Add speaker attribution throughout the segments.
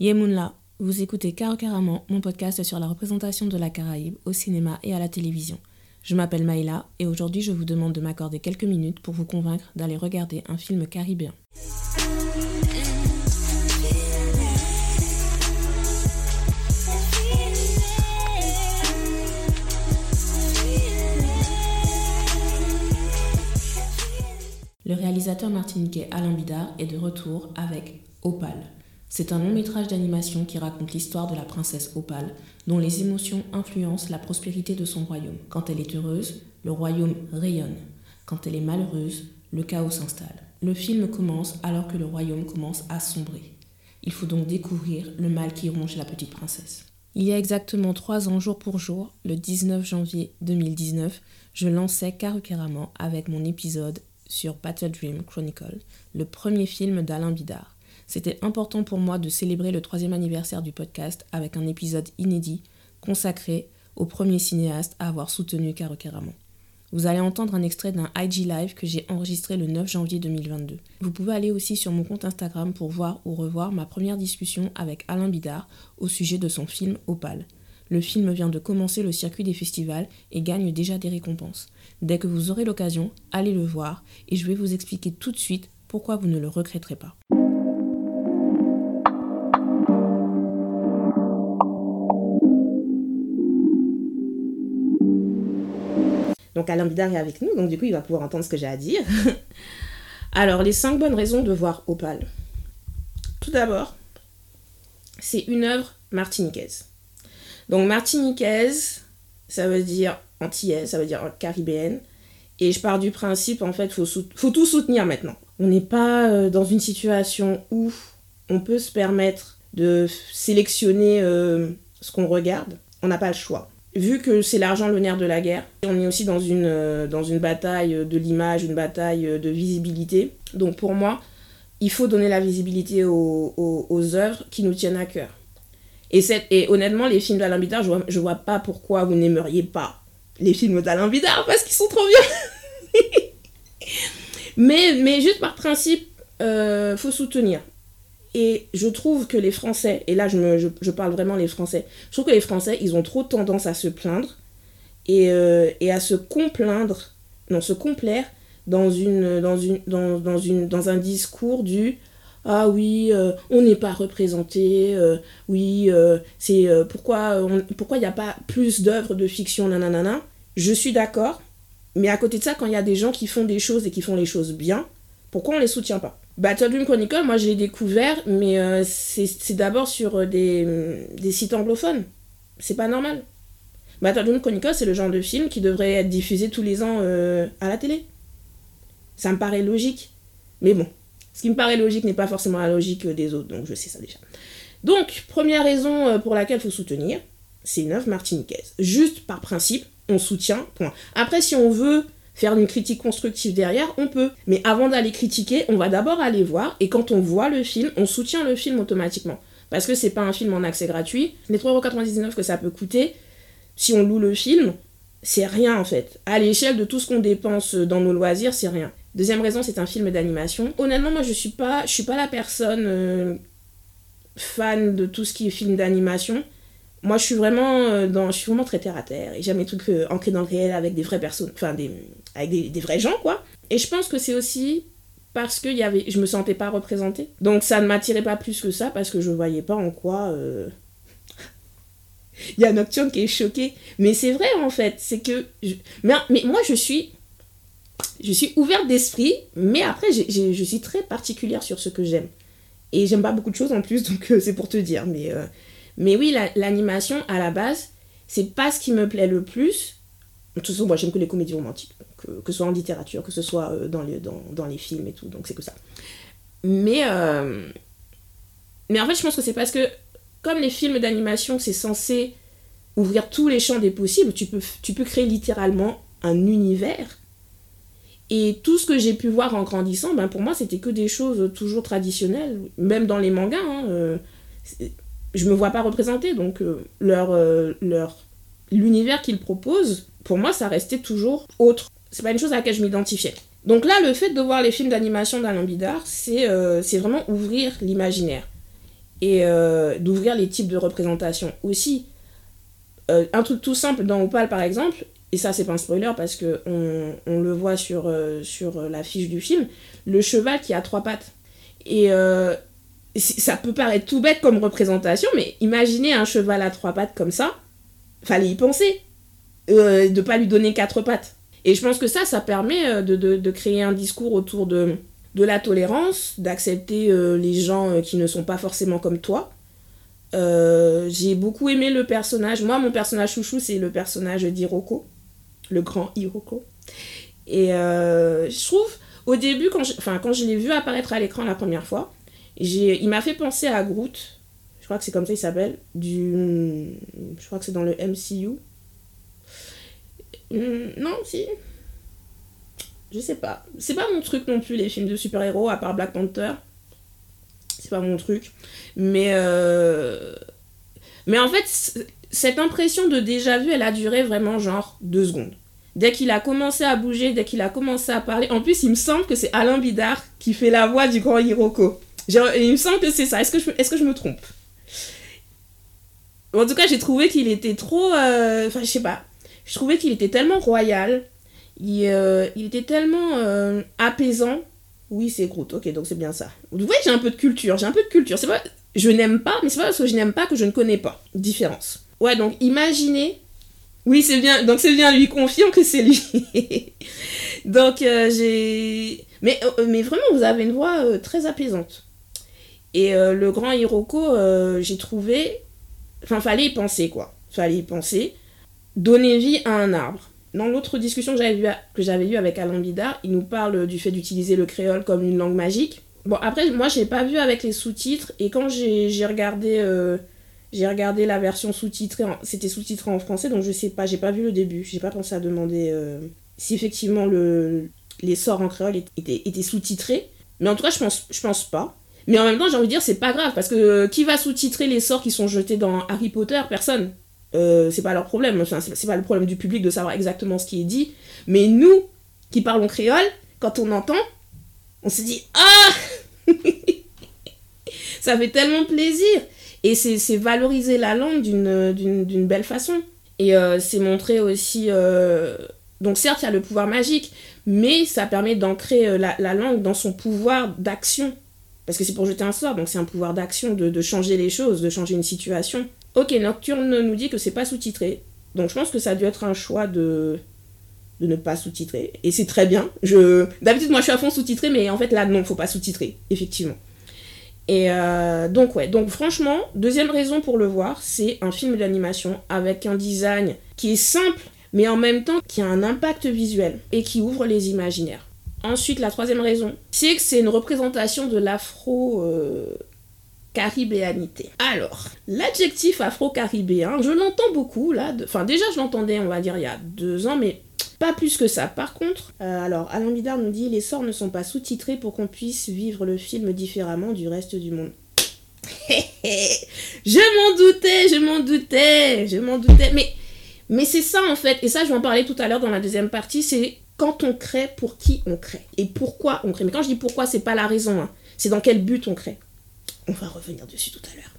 Speaker 1: Yemunla, vous écoutez Caro Caraman, mon podcast sur la représentation de la Caraïbe au cinéma et à la télévision. Je m'appelle Maïla et aujourd'hui je vous demande de m'accorder quelques minutes pour vous convaincre d'aller regarder un film caribéen. Le réalisateur martiniquais Alain Bidard est de retour avec Opal. C'est un long métrage d'animation qui raconte l'histoire de la princesse Opal, dont les émotions influencent la prospérité de son royaume. Quand elle est heureuse, le royaume rayonne. Quand elle est malheureuse, le chaos s'installe. Le film commence alors que le royaume commence à sombrer. Il faut donc découvrir le mal qui ronge la petite princesse. Il y a exactement trois ans, jour pour jour, le 19 janvier 2019, je lançais Karukeramant avec mon épisode sur Battle Dream Chronicle, le premier film d'Alain Bidard. C'était important pour moi de célébrer le troisième anniversaire du podcast avec un épisode inédit consacré au premier cinéaste à avoir soutenu Karukeramon. Vous allez entendre un extrait d'un IG Live que j'ai enregistré le 9 janvier 2022. Vous pouvez aller aussi sur mon compte Instagram pour voir ou revoir ma première discussion avec Alain Bidard au sujet de son film Opal. Le film vient de commencer le circuit des festivals et gagne déjà des récompenses. Dès que vous aurez l'occasion, allez le voir et je vais vous expliquer tout de suite pourquoi vous ne le regretterez pas. Donc Alain est avec nous, donc du coup il va pouvoir entendre ce que j'ai à dire. Alors, les cinq bonnes raisons de voir Opal. Tout d'abord, c'est une œuvre martiniquaise. Donc martiniquaise, ça veut dire antillaise, ça veut dire caribéenne. Et je pars du principe, en fait, faut, faut, tout soutenir maintenant. On n'est pas euh, dans une situation où on peut se permettre de sélectionner euh, ce qu'on regarde. On n'a pas le choix vu que c'est l'argent le nerf de la guerre, on est aussi dans une, euh, dans une bataille de l'image, une bataille de visibilité. Donc pour moi, il faut donner la visibilité aux, aux, œuvres qui nous tiennent à cœur. Et, et honnêtement, les films d'Alain Bidard, je vois, vois pas pourquoi vous n'aimeriez pas les films d'Alain Bidard, parce qu'ils sont trop bien. mais, mais juste par principe, euh, faut soutenir. Et je trouve que les Français, et là je, parle vraiment les Français, je trouve que les Français, ils ont trop tendance à se plaindre et, euh, à se complaindre, complaire dans, un discours du ah oui, euh, on n'est pas représenté, euh, oui, c'est pourquoi pourquoi il n'y a pas plus d'œuvres de fiction, nanana. Je suis d'accord, mais à côté de ça, quand il y a des gens qui font des choses et qui font les choses bien, pourquoi on les soutient pas? Battle Chronicle, moi je l'ai découvert, mais euh, c'est d'abord sur euh, des, sites anglophones. C'est pas normal. Battle Dream Chronicle, c'est le genre de film qui devrait être diffusé tous les ans euh, à la télé. Ça me paraît logique. Mais bon, ce qui me paraît logique n'est pas forcément la logique des autres, donc je sais ça déjà. Donc, première raison pour laquelle il faut soutenir, c'est une œuvre martiniquaise. Juste par principe, on soutient. Après, si on veut faire une critique constructive derrière, on peut. Mais avant d'aller critiquer, on va d'abord aller voir, et quand on voit le film, on soutient le film automatiquement. Parce que c'est pas un film en accès gratuit. Les 3,99€ que ça peut coûter, si on loue le film, c'est rien en fait. À l'échelle de tout ce qu'on dépense dans nos loisirs, c'est rien. Deuxième raison, c'est un film d'animation. Honnêtement, moi je suis pas, je suis pas la personne euh, fan de tout ce qui est film d'animation moi je suis vraiment euh, dans je suis vraiment très terre à terre et j'aime les trucs euh, ancrés dans le réel avec des vraies personnes enfin des avec des, vrais gens quoi. Et je pense que c'est aussi parce que y avait je me sentais pas représentée. Donc ça ne m'attirait pas plus que ça parce que je voyais pas en quoi euh, il y a Nocturne qui est choqué. Mais c'est vrai en fait c'est que mais, mais moi je suis je suis ouverte d'esprit mais après je suis très particulière sur ce que j'aime. Et j'aime pas beaucoup de choses en plus donc c'est pour te dire mais mais oui, l'animation, à la base, c'est pas ce qui me plaît le plus. De toute façon, moi, j'aime que les comédies romantiques, que, que, ce soit en littérature, que ce soit euh, dans les, dans, dans les films et tout, donc c'est que ça. Mais, euh, mais en fait, je pense que c'est parce que, comme les films d'animation, c'est censé ouvrir tous les champs des possibles, tu peux, tu peux créer littéralement un univers. Et tout ce que j'ai pu voir en grandissant, ben pour moi, c'était que des choses toujours traditionnelles, même dans les mangas. Hein, euh, je me vois pas représenter. Donc, euh, leur, euh, leur, l'univers qu'ils proposent, pour moi, ça restait toujours autre. C'est pas une chose à laquelle je m'identifiais. Donc là, le fait de voir les films d'animation d'Alain Bidard, c'est, euh, vraiment ouvrir l'imaginaire. et euh, d'ouvrir les types de représentations aussi. Un truc tout simple dans Opal par exemple, et ça c'est pas un spoiler parce que on, le voit sur, sur la fiche du film, le cheval qui a trois pattes. Et ça peut paraître tout bête comme représentation, mais imaginez un cheval à trois pattes comme ça, fallait y penser, euh, de pas lui donner quatre pattes. Et je pense que ça, ça permet de, de, de créer un discours autour de, de la tolérance, d'accepter les gens qui ne sont pas forcément comme toi, euh, j'ai beaucoup aimé le personnage. Moi, mon personnage chouchou, c'est le personnage d'Hiroko, le grand Hiroko. Et euh, je trouve, au début, quand je, quand je l'ai vu apparaître à l'écran la première fois, il m'a fait penser à Groot. Je crois que c'est comme ça il s'appelle. Du, je crois que c'est dans le MCU. Hum, non, si. Je sais pas. C'est pas mon truc non plus, les films de super-héros, à part Black Panther c'est pas mon truc. Mais, euh, mais en fait, cette impression de déjà vu, elle a duré vraiment genre deux secondes. Dès qu'il a commencé à bouger, dès qu'il a commencé à parler, en plus, il me semble que c'est Alain Bidard qui fait la voix du grand Hiroko. Il me semble que c'est ça. Est-ce que, je, est que je me trompe? En tout cas, j'ai trouvé qu'il était trop. Euh, enfin, je sais pas. Je trouvais qu'il était tellement royal. Il, euh, il était tellement apaisant oui, c'est Groot. Ok, donc c'est bien ça. Vous voyez, j'ai un peu de culture. J'ai un peu de culture. C'est pas, je n'aime pas, mais c'est pas parce que je n'aime pas que je ne connais pas. Différence. Ouais, donc imaginez. Oui, c'est bien. Donc c'est bien lui confirme que c'est lui. donc euh, j'ai. Mais, euh, mais vraiment, vous avez une voix euh, très apaisante. Et le grand Hiroko, j'ai trouvé. Enfin, fallait y penser quoi. Fallait y penser. Donner vie à un arbre dans l'autre discussion que j'avais, eue avec Alain Bidard, il nous parle du fait d'utiliser le créole comme une langue magique. Bon, après, moi, je l'ai pas vu avec les sous-titres, et quand j'ai, regardé, euh, j'ai regardé la version sous-titrée, c'était sous-titré en français, donc je sais pas, j'ai pas vu le début, j'ai pas pensé à demander euh, si effectivement le, les sorts en créole étaient, étaient sous-titrés. Mais en tout cas, je pense, je pense pas. Mais en même temps, j'ai envie de dire, c'est pas grave, parce que euh, qui va sous-titrer les sorts qui sont jetés dans Harry Potter? Personne. Euh, c'est pas leur problème, enfin, c'est pas le problème du public de savoir exactement ce qui est dit, mais nous qui parlons créole, quand on entend, on se dit Ah Ça fait tellement plaisir Et c'est valoriser la langue d'une belle façon. Et euh, c'est montrer aussi. Donc, certes, il y a le pouvoir magique, mais ça permet d'ancrer la, langue dans son pouvoir d'action. Parce que c'est pour jeter un sort, donc c'est un pouvoir d'action, de, changer les choses, de changer une situation. Ok, Nocturne nous dit que c'est pas sous-titré. Donc je pense que ça a dû être un choix de, de ne pas sous-titrer. Et c'est très bien. Je... D'habitude, moi je suis à fond sous-titré, mais en fait là, non, faut pas sous-titrer, effectivement. Et euh, donc ouais, donc franchement, deuxième raison pour le voir, c'est un film d'animation avec un design qui est simple, mais en même temps qui a un impact visuel et qui ouvre les imaginaires. Ensuite, la troisième raison, c'est que c'est une représentation de l'afro euh, caribéanité. Alors, l'adjectif afro-caribéen, je l'entends beaucoup là. Enfin, déjà, je l'entendais, on va dire, il y a deux ans, mais pas plus que ça. Par contre, euh, alors, Alain Bidard nous dit les sorts ne sont pas sous-titrés pour qu'on puisse vivre le film différemment du reste du monde. je m'en doutais, je m'en doutais, je m'en doutais. Mais, mais c'est ça en fait, et ça je vais en parler tout à l'heure dans la deuxième partie, c'est quand on crée, pour qui on crée. Et pourquoi on crée. Mais quand je dis pourquoi, c'est pas la raison, hein. c'est dans quel but on crée. On va revenir dessus tout à l'heure.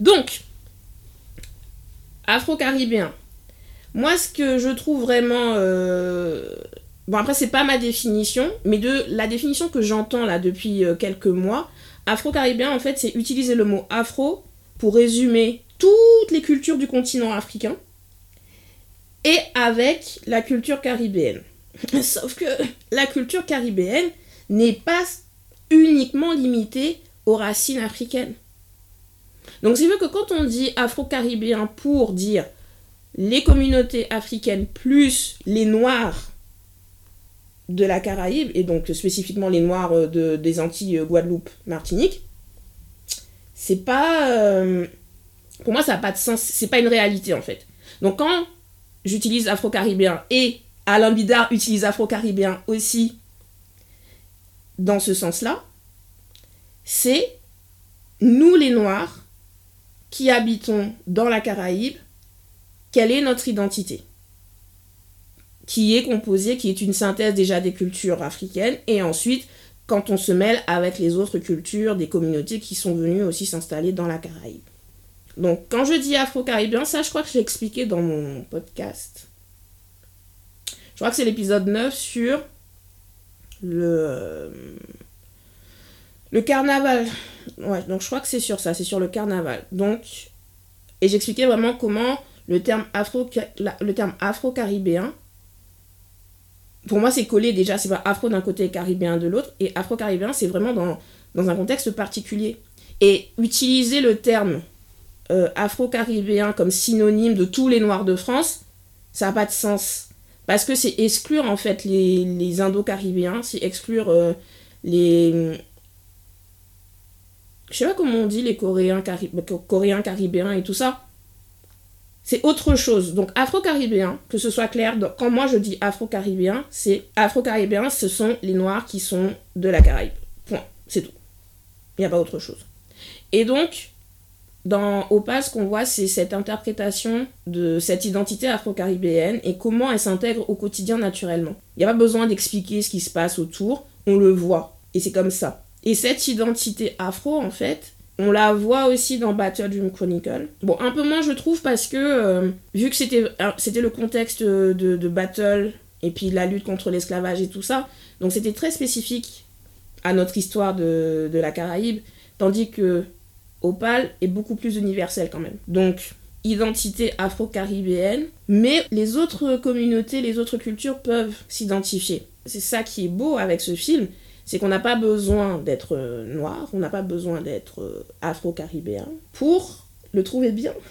Speaker 1: Donc, afro-caribéen. Moi, ce que je trouve vraiment... Euh, bon, après, c'est pas ma définition, mais de la définition que j'entends là depuis euh, quelques mois, afro-caribéen, en fait, c'est utiliser le mot afro pour résumer toutes les cultures du continent africain et avec la culture caribéenne. Sauf que la culture caribéenne n'est pas uniquement limitée aux racines africaines. Donc c'est vrai que quand on dit afro-caribéen pour dire les communautés africaines plus les noirs de la Caraïbe, et donc spécifiquement les noirs euh, de, des Antilles, Guadeloupe, Martinique, c'est pas... Euh, pour moi ça n'a pas de sens, c'est pas une réalité en fait. Donc quand j'utilise afro-caribéen et Alain Bidard utilise afro-caribéen aussi dans ce sens-là, c'est nous les Noirs qui habitons dans la Caraïbe, quelle est notre identité qui est composée, qui est une synthèse déjà des cultures africaines, et ensuite quand on se mêle avec les autres cultures des communautés qui sont venues aussi s'installer dans la Caraïbe. Donc quand je dis afro-caribéen, ça je crois que je l'ai expliqué dans mon podcast. Je crois que c'est l'épisode 9 sur le le carnaval. Ouais, donc je crois que c'est sur ça, c'est sur le carnaval. Donc et j'expliquais vraiment comment le terme afro-caribéen pour moi, c'est collé déjà, c'est pas afro d'un côté et caribéen de l'autre. Et afro-caribéen, c'est vraiment dans, dans, un contexte particulier. Et utiliser le terme euh, afro-caribéen comme synonyme de tous les noirs de France, ça n'a pas de sens. Parce que c'est exclure en fait les, les indo-caribéens, c'est exclure euh, les. Je sais pas comment on dit les coréens, coréens caribéens et tout ça c'est autre chose. Donc afro-caribéen, que ce soit clair, quand moi je dis afro-caribéen, c'est afro-caribéen, ce sont les noirs qui sont de la Caraïbe. Point. C'est tout. Il n'y a pas autre chose. Et donc, dans Opal, ce qu'on voit, c'est cette interprétation de cette identité afro-caribéenne et comment elle s'intègre au quotidien naturellement. Il n'y a pas besoin d'expliquer ce qui se passe autour, on le voit. Et c'est comme ça. Et cette identité afro, en fait, on la voit aussi dans Battle Dream Chronicle. Bon, un peu moins je trouve parce que euh, vu que c'était, euh, le contexte de, de, Battle et puis la lutte contre l'esclavage et tout ça, donc c'était très spécifique à notre histoire de, de la Caraïbe, tandis que Opal est beaucoup plus universel quand même. Donc identité afro-caribéenne, mais les autres communautés, les autres cultures peuvent s'identifier. C'est ça qui est beau avec ce film, c'est qu'on n'a pas besoin d'être euh, noir, on n'a pas besoin d'être euh, afro-caribéen pour le trouver bien.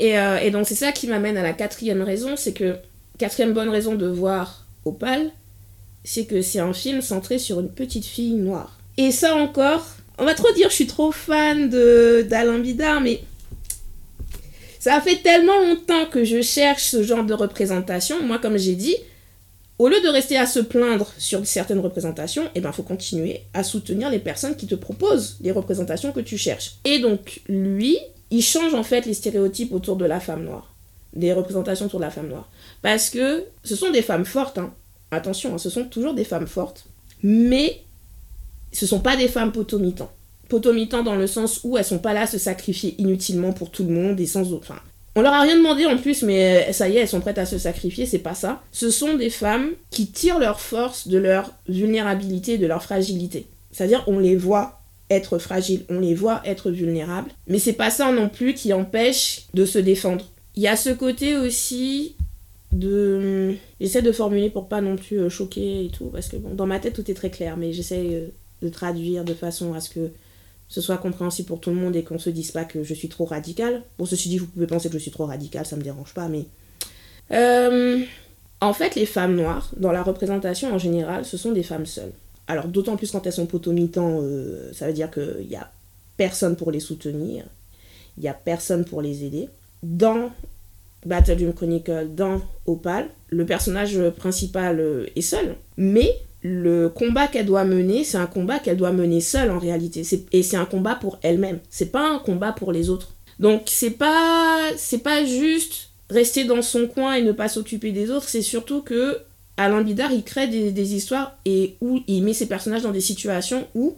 Speaker 1: Euh, et, donc c'est ça qui m'amène à la quatrième raison, c'est que quatrième bonne raison de voir Opal, c'est que c'est un film centré sur une petite fille noire. Et ça encore, on va trop dire je suis trop fan d'Alain Bidard, mais ça fait tellement longtemps que je cherche ce genre de représentation. Moi, comme j'ai dit, au lieu de rester à se plaindre sur certaines représentations, il eh ben, faut continuer à soutenir les personnes qui te proposent les représentations que tu cherches. Et donc, lui, il change en fait les stéréotypes autour de la femme noire, des représentations autour de la femme noire. Parce que ce sont des femmes fortes, hein. attention, hein, ce sont toujours des femmes fortes, mais ce sont pas des femmes potomitans. Potomitans dans le sens où elles sont pas là à se sacrifier inutilement pour tout le monde et sans autre. On leur a rien demandé en plus, mais ça y est, elles sont prêtes à se sacrifier, c'est pas ça. Ce sont des femmes qui tirent leur force de leur vulnérabilité, de leur fragilité. C'est-à-dire, on les voit être fragiles, on les voit être vulnérables, mais c'est pas ça non plus qui empêche de se défendre. Il y a ce côté aussi de. J'essaie de formuler pour pas non plus euh, choquer et tout, parce que dans ma tête tout est très clair, mais j'essaie euh, de traduire de façon à ce que ce soit compréhensible pour tout le monde et qu'on se dise pas que je suis trop radicale. Bon, ceci dit, vous pouvez penser que je suis trop radicale, ça me dérange pas, mais. Euh, en fait, les femmes noires, dans la représentation en général, ce sont des femmes seules. Alors, d'autant plus quand elles sont potomitans, euh, ça veut dire qu'il n'y a personne pour les soutenir, il n'y a personne pour les aider. Dans Battle Chronicle, dans Opal, le personnage principal euh, est seul, mais le combat qu'elle doit mener, c'est un combat qu'elle doit mener seule en réalité. Et c'est un combat pour elle-même. C'est pas un combat pour les autres. Donc c'est pas c'est pas juste rester dans son coin et ne pas s'occuper des autres. C'est surtout que Alain Bidard il crée des, histoires et où il met ses personnages dans des situations où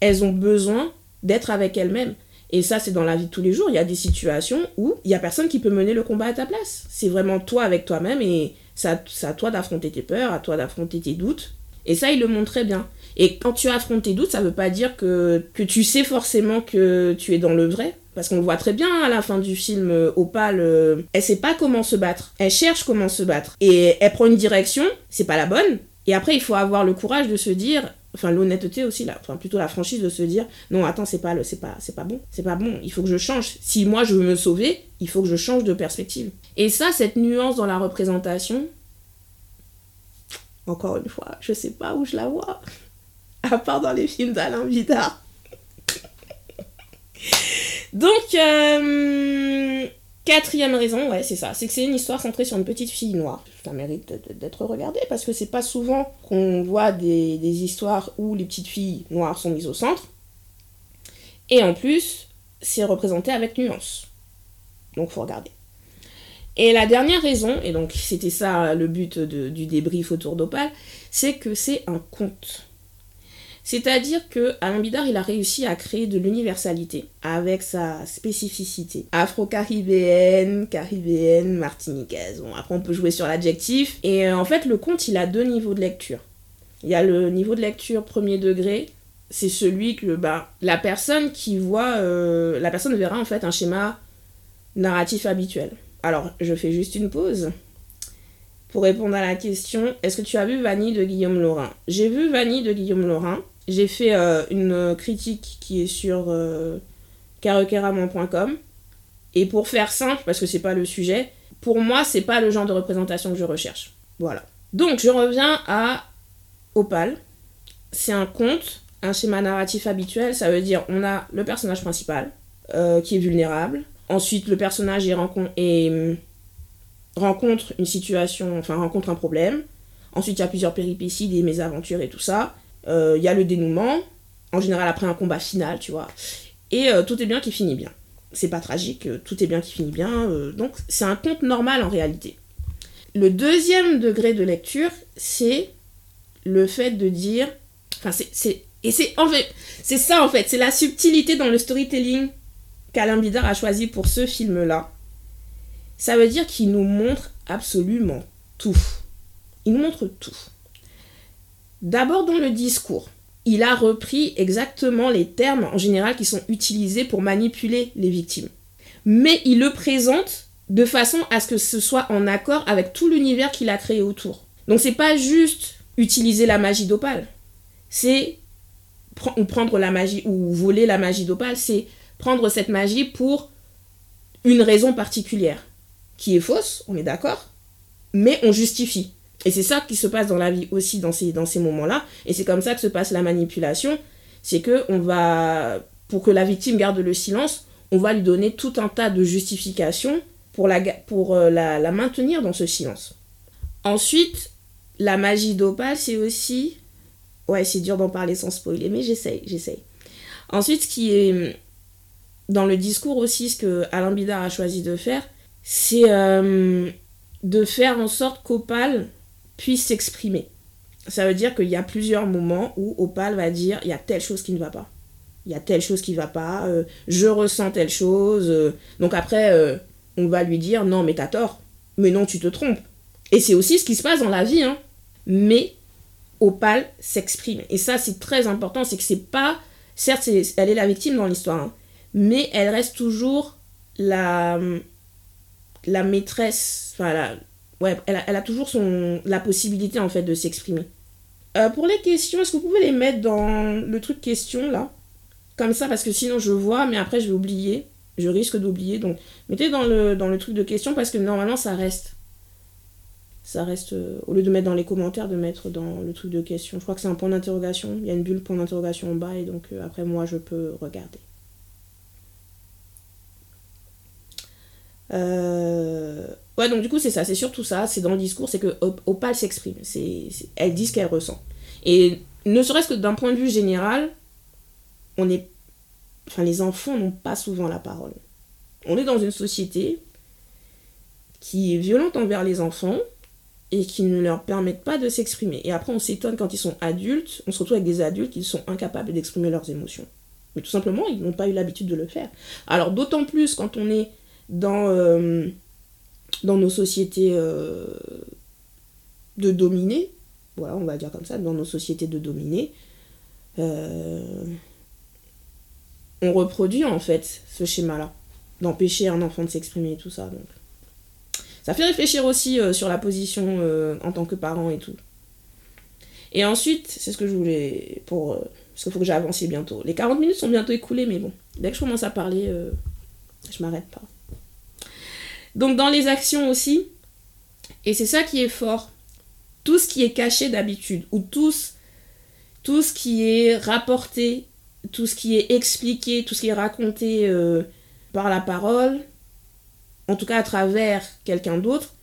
Speaker 1: elles ont besoin d'être avec elles-mêmes. Et ça, c'est dans la vie de tous les jours. Il y a des situations où il y a personne qui peut mener le combat à ta place. C'est vraiment toi avec toi-même et c'est à, toi d'affronter tes peurs, à toi d'affronter tes doutes et ça, il le montre très bien. Et quand tu affrontes tes doutes, ça veut pas dire que, tu sais forcément que tu es dans le vrai. Parce qu'on le voit très bien à la fin du film, euh, Opal, euh, elle sait pas comment se battre. Elle cherche comment se battre. Et elle prend une direction, c'est pas la bonne. Et après, il faut avoir le courage de se dire, enfin l'honnêteté aussi, là, enfin plutôt la franchise de se dire, non, attends, c'est pas, pas, pas bon, c'est pas bon, il faut que je change. Si moi je veux me sauver, il faut que je change de perspective. Et ça, cette nuance dans la représentation, encore une fois, je sais pas où je la vois. À part dans les films d'Alain Vidard. Donc, euh, quatrième raison, ouais, c'est ça. C'est que c'est une histoire centrée sur une petite fille noire. Ça mérite d'être regardé parce que c'est pas souvent qu'on voit des, des histoires où les petites filles noires sont mises au centre. Et en plus, c'est représenté avec nuance. Donc, faut regarder. Et la dernière raison, et donc c'était ça le but du débrief autour d'Opal, c'est que c'est un conte. C'est-à-dire que Alain Bidard, il a réussi à créer de l'universalité avec sa spécificité afro-caribéenne, caribéenne, martiniquaise. Bon, après on peut jouer sur l'adjectif. Et euh, en fait, le conte, il a deux niveaux de lecture. Il y a le niveau de lecture premier degré, c'est celui que bah, la personne qui voit, euh, la personne verra en fait un schéma narratif habituel. Alors, je fais juste une pause pour répondre à la question est-ce que tu as vu Vanille de Guillaume Laurin J'ai vu Vanille de Guillaume Laurin. J'ai fait euh, une critique qui est sur euh, Et pour faire simple, parce que c'est pas le sujet, pour moi, c'est pas le genre de représentation que je recherche. Voilà. Donc, je reviens à Opal. C'est un conte, un schéma narratif habituel. Ça veut dire on a le personnage principal euh, qui est vulnérable. Ensuite, le personnage rencontre, et, rencontre une situation, enfin rencontre un problème. Ensuite, il y a plusieurs péripéties, des mésaventures et tout ça. Euh, il y a le dénouement, en général après un combat final, tu vois. Et euh, tout est bien qui finit bien. C'est pas tragique, euh, tout est bien qui finit bien. donc c'est un conte normal en réalité. Le deuxième degré de lecture, c'est le fait de dire. Enfin, c'est. Et c'est en c'est ça en fait, c'est la subtilité dans le storytelling qu'Alain a choisi pour ce film-là. Ça veut dire qu'il nous montre absolument tout. Il nous montre tout. D'abord dans le discours, il a repris exactement les termes en général qui sont utilisés pour manipuler les victimes. Mais il le présente de façon à ce que ce soit en accord avec tout l'univers qu'il a créé autour. Donc c'est pas juste utiliser la magie d'Opale. C'est prendre la magie ou voler la magie d'Opale, c'est prendre cette magie pour une raison particulière qui est fausse, on est d'accord, mais on justifie. Et c'est ça qui se passe dans la vie aussi dans ces, dans ces moments-là. Et c'est comme ça que se passe la manipulation. C'est que on va, pour que la victime garde le silence, on va lui donner tout un tas de justifications pour la, pour euh, la, maintenir dans ce silence. Ensuite, la magie d'Opal, c'est aussi... Ouais, c'est dur d'en parler sans spoiler, mais j'essaye, j'essaye. Ensuite, ce qui est dans le discours aussi, ce que Alain Bidard a choisi de faire, c'est euh, de faire en sorte qu'Opal puisse s'exprimer. Ça veut dire qu'il y a plusieurs moments où Opal va dire il y a telle chose qui ne va pas. Il y a telle chose qui ne va pas, euh, je ressens telle chose. Euh. donc après, on va lui dire non, mais t'as tort. Mais non, tu te trompes. Et c'est aussi ce qui se passe dans la vie. Hein. Mais Opal s'exprime. Et ça, c'est très important. C'est que c'est pas. Certes, elle est la victime dans l'histoire. Hein, mais elle reste toujours la, la maîtresse. Enfin, la, ouais, elle a, toujours son, la possibilité en fait de s'exprimer. Euh, pour les questions, est-ce que vous pouvez les mettre dans le truc question là? Comme ça, parce que sinon je vois, mais après je vais oublier. Je risque d'oublier. Donc mettez dans le, dans le truc de questions parce que normalement ça reste. Ça reste, euh, au lieu de mettre dans les commentaires, de mettre dans le truc de questions. Je crois que c'est un point d'interrogation. Il y a une bulle point d'interrogation en bas et donc euh, après moi je peux regarder. Euh, Ouais, donc du coup, c'est ça, c'est surtout ça, c'est dans le discours, c'est que Opal s'exprime, elle dit ce qu'elle ressent. Et ne serait-ce que d'un point de vue général, on est. Enfin, les enfants n'ont pas souvent la parole. On est dans une société qui est violente envers les enfants et qui ne leur permettent pas de s'exprimer. Et après, on s'étonne quand ils sont adultes, on se retrouve avec des adultes qui sont incapables d'exprimer leurs émotions. Mais tout simplement, ils n'ont pas eu l'habitude de le faire. Alors, d'autant plus quand on est dans. Euh, dans nos sociétés euh, de dominés, voilà, on va dire comme ça, dans nos sociétés de dominés, euh, on reproduit en fait ce schéma-là, d'empêcher un enfant de s'exprimer et tout ça. Donc. Ça fait réfléchir aussi sur la position en tant que parent et tout. Et ensuite, c'est ce que je voulais pour. parce qu'il faut que j'avance bientôt. Les 40 minutes sont bientôt écoulées, mais bon, dès que je commence à parler, je m'arrête pas. Donc dans les actions aussi, et c'est ça qui est fort, tout ce qui est caché d'habitude, ou tout, ce qui est rapporté, tout ce qui est expliqué, tout ce qui est raconté euh, par la parole, en tout cas à travers quelqu'un d'autre,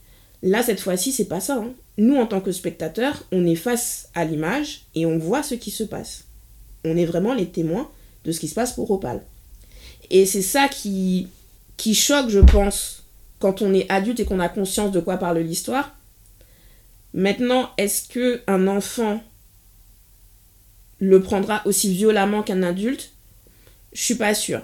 Speaker 1: là cette fois-ci c'est pas ça. Hein. Nous en tant que spectateurs, on est face à l'image et on voit ce qui se passe. On est vraiment les témoins de ce qui se passe pour Opal. Et c'est ça qui choque, je pense, quand on est adulte et qu'on a conscience de quoi parle l'histoire. Maintenant, est-ce que un enfant le prendra aussi violemment qu'un adulte? Je suis pas sûre.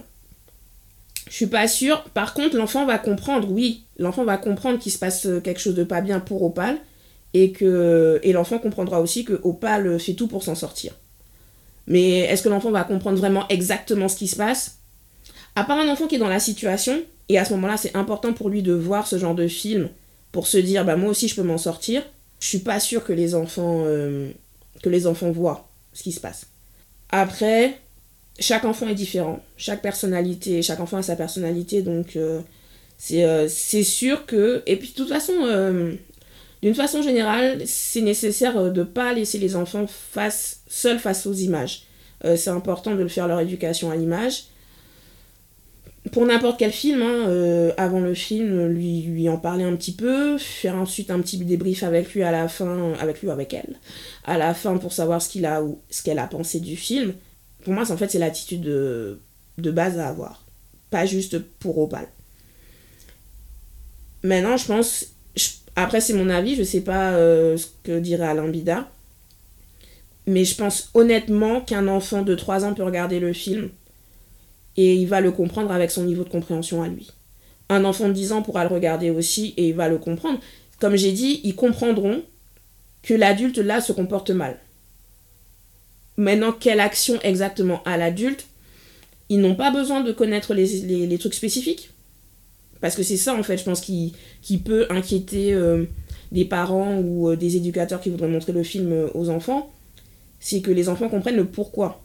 Speaker 1: Je suis pas sûre. Par contre, l'enfant va comprendre, oui, l'enfant va comprendre qu'il se passe quelque chose de pas bien pour Opal et que et l'enfant comprendra aussi que Opal fait tout pour s'en sortir. Mais est-ce que l'enfant va comprendre vraiment exactement ce qui se passe? À part un enfant qui est dans la situation, et à ce moment-là, c'est important pour lui de voir ce genre de film pour se dire, bah moi aussi je peux m'en sortir. Je suis pas sûre que les enfants euh, que les enfants voient ce qui se passe. Après, chaque enfant est différent, chaque personnalité, chaque enfant a sa personnalité, donc euh, euh, c'est sûr que et puis de toute façon d'une façon générale, c'est nécessaire de pas laisser les enfants face, seuls face aux images. C'est important de faire leur éducation à l'image. Pour n'importe quel film, hein, euh, avant le film, lui, en parler un petit peu, faire ensuite un petit débrief avec lui à la fin, avec lui ou avec elle, à la fin pour savoir ce qu'il a ou ce qu'elle a pensé du film. Pour moi, en fait, c'est l'attitude de, base à avoir. Pas juste pour Opal. Maintenant, je pense, après, c'est mon avis, je sais pas euh, ce que dirait Alain Bida. Mais je pense honnêtement qu'un enfant de 3 ans peut regarder le film et il va le comprendre avec son niveau de compréhension à lui. Un enfant de 10 ans pourra le regarder aussi et il va le comprendre. Comme j'ai dit, ils comprendront que l'adulte là se comporte mal. Maintenant, quelle action exactement à l'adulte? Ils n'ont pas besoin de connaître les trucs spécifiques. Parce que c'est ça, en fait, je pense, qui, peut inquiéter euh, des parents ou euh, des éducateurs qui voudraient montrer le film euh, aux enfants. C'est que les enfants comprennent le pourquoi.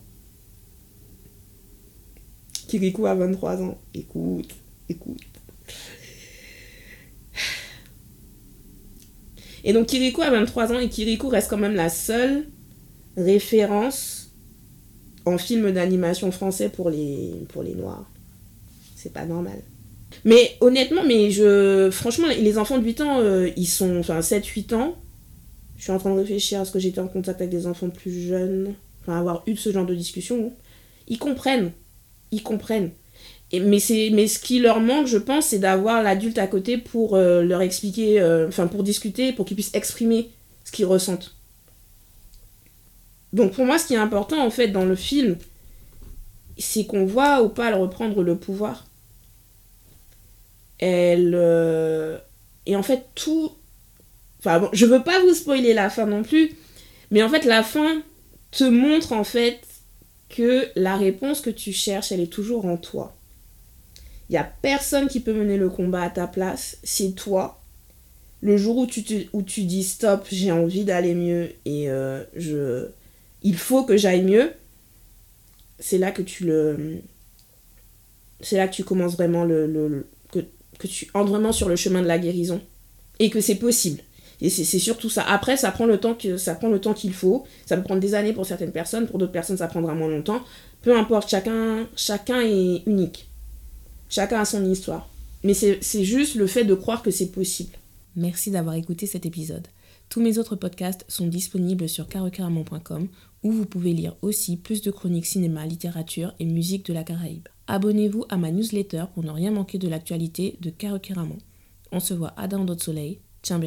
Speaker 1: Kirikou a 23 ans. Écoute, écoute. Et donc Kirikou a 23 ans et Kirikou reste quand même la seule référence en film d'animation français pour les, noirs. C'est pas normal. Mais honnêtement, mais je franchement, les enfants de 8 ans, euh, ils sont. Enfin, 7-8 ans. Je suis en train de réfléchir à ce que j'étais en contact avec des enfants plus jeunes. Enfin, avoir eu ce genre de discussion. Ils comprennent. Ils comprennent. Et, mais, mais ce qui leur manque, je pense, c'est d'avoir l'adulte à côté pour euh, leur expliquer. Euh, enfin, pour discuter, pour qu'ils puissent exprimer ce qu'ils ressentent. Donc pour moi, ce qui est important, en fait, dans le film, c'est qu'on voit ou pas reprendre le pouvoir elle. Euh, et en fait, tout. Enfin, bon, je veux pas vous spoiler la fin non plus, mais en fait, la fin te montre en fait que la réponse que tu cherches, elle est toujours en toi. Il y a personne qui peut mener le combat à ta place, c'est toi. Le jour où tu, où tu dis stop, j'ai envie d'aller mieux et euh, je, il faut que j'aille mieux, c'est là que tu le, c'est là que tu commences vraiment le, le, que tu entres vraiment sur le chemin de la guérison et que c'est possible. Et c'est surtout ça. Après, ça prend le temps que ça prend le temps qu'il faut. Ça peut prendre des années pour certaines personnes, pour d'autres personnes ça prendra moins longtemps. Peu importe, chacun chacun est unique. Chacun a son histoire. Mais c'est juste le fait de croire que c'est possible.
Speaker 2: Merci d'avoir écouté cet épisode. Tous mes autres podcasts sont disponibles sur carocaramon.com où vous pouvez lire aussi plus de chroniques cinéma, littérature et musique de la Caraïbe. Abonnez-vous à ma newsletter pour ne rien manquer de l'actualité de Caro On se voit à Down Soleil. Tiens,